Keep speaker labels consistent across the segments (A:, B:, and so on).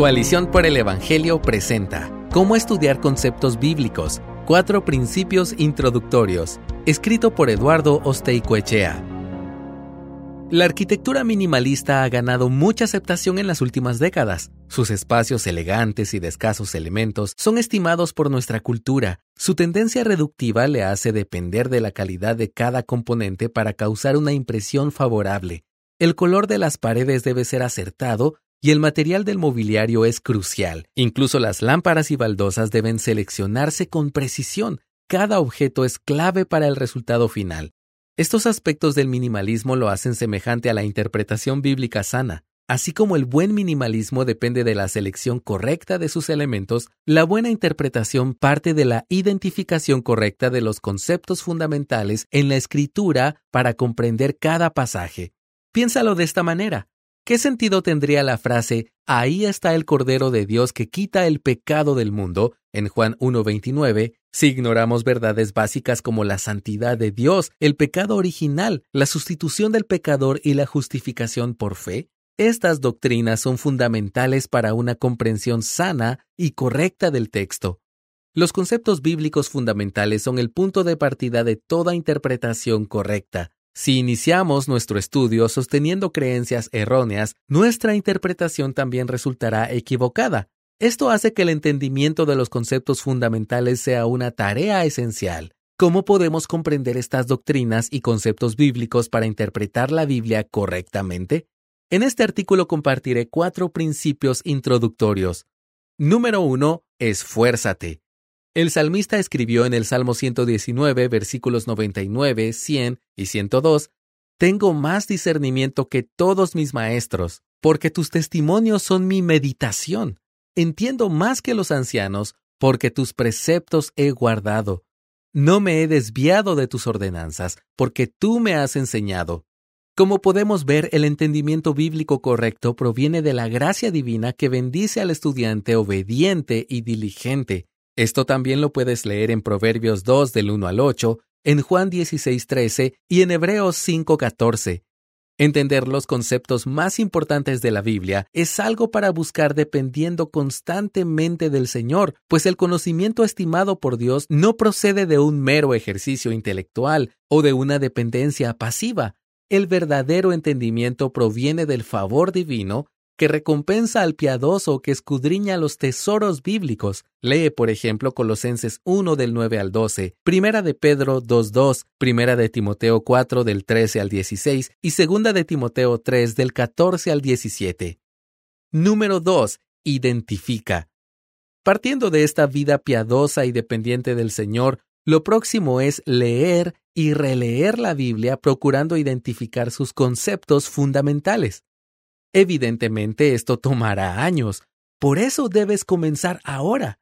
A: Coalición por el Evangelio presenta Cómo estudiar conceptos bíblicos, cuatro principios introductorios, escrito por Eduardo Osteicoechea. La arquitectura minimalista ha ganado mucha aceptación en las últimas décadas. Sus espacios elegantes y de escasos elementos son estimados por nuestra cultura. Su tendencia reductiva le hace depender de la calidad de cada componente para causar una impresión favorable. El color de las paredes debe ser acertado y el material del mobiliario es crucial. Incluso las lámparas y baldosas deben seleccionarse con precisión. Cada objeto es clave para el resultado final. Estos aspectos del minimalismo lo hacen semejante a la interpretación bíblica sana. Así como el buen minimalismo depende de la selección correcta de sus elementos, la buena interpretación parte de la identificación correcta de los conceptos fundamentales en la escritura para comprender cada pasaje. Piénsalo de esta manera. ¿Qué sentido tendría la frase Ahí está el Cordero de Dios que quita el pecado del mundo en Juan 1.29 si ignoramos verdades básicas como la santidad de Dios, el pecado original, la sustitución del pecador y la justificación por fe? Estas doctrinas son fundamentales para una comprensión sana y correcta del texto. Los conceptos bíblicos fundamentales son el punto de partida de toda interpretación correcta. Si iniciamos nuestro estudio sosteniendo creencias erróneas, nuestra interpretación también resultará equivocada. Esto hace que el entendimiento de los conceptos fundamentales sea una tarea esencial. ¿Cómo podemos comprender estas doctrinas y conceptos bíblicos para interpretar la Biblia correctamente? En este artículo compartiré cuatro principios introductorios. Número 1. Esfuérzate. El salmista escribió en el Salmo 119, versículos 99, 100 y 102, Tengo más discernimiento que todos mis maestros, porque tus testimonios son mi meditación. Entiendo más que los ancianos, porque tus preceptos he guardado. No me he desviado de tus ordenanzas, porque tú me has enseñado. Como podemos ver, el entendimiento bíblico correcto proviene de la gracia divina que bendice al estudiante obediente y diligente, esto también lo puedes leer en Proverbios 2 del 1 al 8, en Juan 16, 13 y en Hebreos 5, 14. Entender los conceptos más importantes de la Biblia es algo para buscar dependiendo constantemente del Señor, pues el conocimiento estimado por Dios no procede de un mero ejercicio intelectual o de una dependencia pasiva. El verdadero entendimiento proviene del favor divino que recompensa al piadoso que escudriña los tesoros bíblicos. Lee, por ejemplo, Colosenses 1 del 9 al 12, Primera de Pedro 2.2, Primera de Timoteo 4 del 13 al 16 y Segunda de Timoteo 3 del 14 al 17. Número 2. Identifica. Partiendo de esta vida piadosa y dependiente del Señor, lo próximo es leer y releer la Biblia procurando identificar sus conceptos fundamentales. Evidentemente esto tomará años, por eso debes comenzar ahora.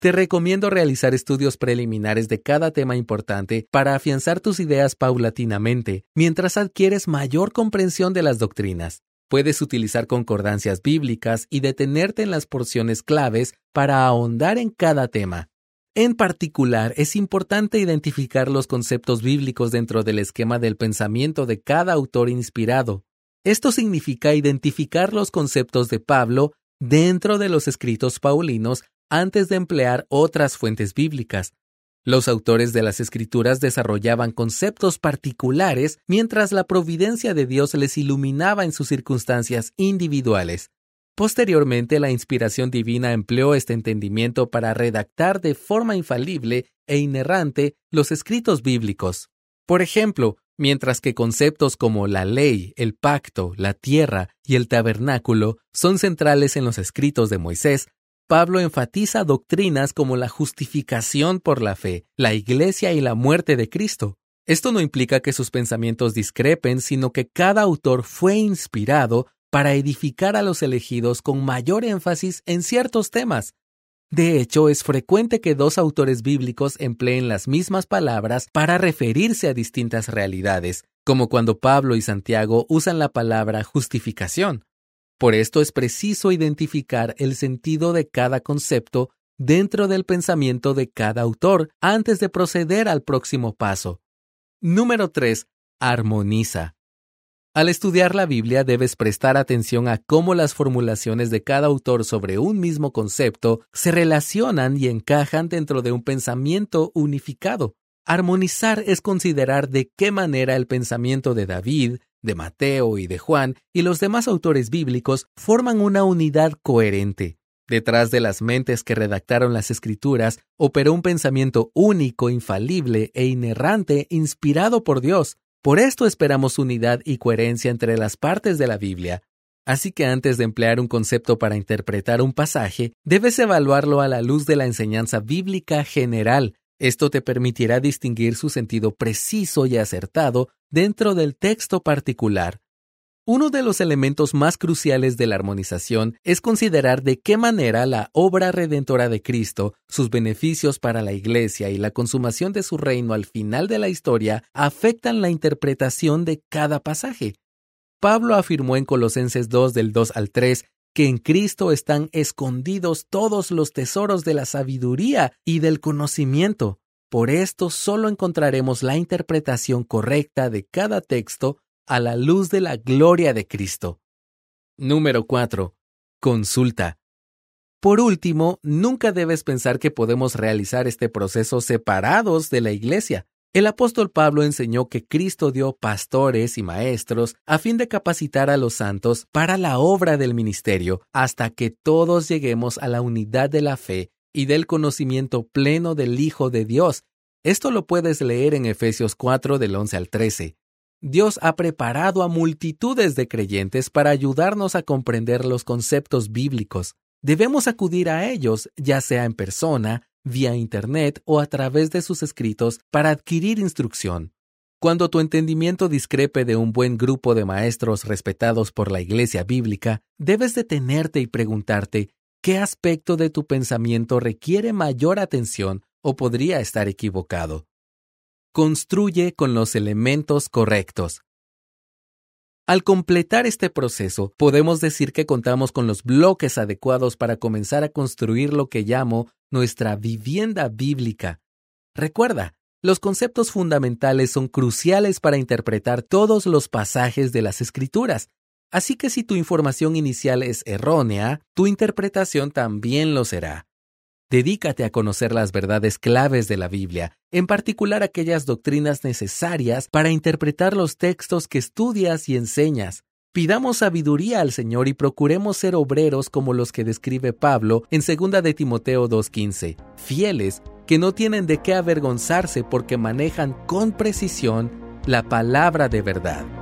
A: Te recomiendo realizar estudios preliminares de cada tema importante para afianzar tus ideas paulatinamente mientras adquieres mayor comprensión de las doctrinas. Puedes utilizar concordancias bíblicas y detenerte en las porciones claves para ahondar en cada tema. En particular, es importante identificar los conceptos bíblicos dentro del esquema del pensamiento de cada autor inspirado. Esto significa identificar los conceptos de Pablo dentro de los escritos paulinos antes de emplear otras fuentes bíblicas. Los autores de las escrituras desarrollaban conceptos particulares mientras la providencia de Dios les iluminaba en sus circunstancias individuales. Posteriormente, la inspiración divina empleó este entendimiento para redactar de forma infalible e inerrante los escritos bíblicos. Por ejemplo, mientras que conceptos como la ley, el pacto, la tierra y el tabernáculo son centrales en los escritos de Moisés, Pablo enfatiza doctrinas como la justificación por la fe, la iglesia y la muerte de Cristo. Esto no implica que sus pensamientos discrepen, sino que cada autor fue inspirado para edificar a los elegidos con mayor énfasis en ciertos temas, de hecho, es frecuente que dos autores bíblicos empleen las mismas palabras para referirse a distintas realidades, como cuando Pablo y Santiago usan la palabra justificación. Por esto es preciso identificar el sentido de cada concepto dentro del pensamiento de cada autor antes de proceder al próximo paso. Número 3. Armoniza. Al estudiar la Biblia debes prestar atención a cómo las formulaciones de cada autor sobre un mismo concepto se relacionan y encajan dentro de un pensamiento unificado. Armonizar es considerar de qué manera el pensamiento de David, de Mateo y de Juan y los demás autores bíblicos forman una unidad coherente. Detrás de las mentes que redactaron las escrituras operó un pensamiento único, infalible e inerrante inspirado por Dios. Por esto esperamos unidad y coherencia entre las partes de la Biblia. Así que antes de emplear un concepto para interpretar un pasaje, debes evaluarlo a la luz de la enseñanza bíblica general. Esto te permitirá distinguir su sentido preciso y acertado dentro del texto particular. Uno de los elementos más cruciales de la armonización es considerar de qué manera la obra redentora de Cristo, sus beneficios para la Iglesia y la consumación de su reino al final de la historia afectan la interpretación de cada pasaje. Pablo afirmó en Colosenses 2 del 2 al 3 que en Cristo están escondidos todos los tesoros de la sabiduría y del conocimiento. Por esto solo encontraremos la interpretación correcta de cada texto a la luz de la gloria de Cristo. Número 4. Consulta. Por último, nunca debes pensar que podemos realizar este proceso separados de la Iglesia. El apóstol Pablo enseñó que Cristo dio pastores y maestros a fin de capacitar a los santos para la obra del ministerio, hasta que todos lleguemos a la unidad de la fe y del conocimiento pleno del Hijo de Dios. Esto lo puedes leer en Efesios 4 del 11 al 13. Dios ha preparado a multitudes de creyentes para ayudarnos a comprender los conceptos bíblicos. Debemos acudir a ellos, ya sea en persona, vía Internet o a través de sus escritos, para adquirir instrucción. Cuando tu entendimiento discrepe de un buen grupo de maestros respetados por la Iglesia bíblica, debes detenerte y preguntarte qué aspecto de tu pensamiento requiere mayor atención o podría estar equivocado construye con los elementos correctos. Al completar este proceso, podemos decir que contamos con los bloques adecuados para comenzar a construir lo que llamo nuestra vivienda bíblica. Recuerda, los conceptos fundamentales son cruciales para interpretar todos los pasajes de las escrituras, así que si tu información inicial es errónea, tu interpretación también lo será. Dedícate a conocer las verdades claves de la Biblia, en particular aquellas doctrinas necesarias para interpretar los textos que estudias y enseñas. Pidamos sabiduría al Señor y procuremos ser obreros como los que describe Pablo en 2 de Timoteo 2.15, fieles, que no tienen de qué avergonzarse porque manejan con precisión la palabra de verdad.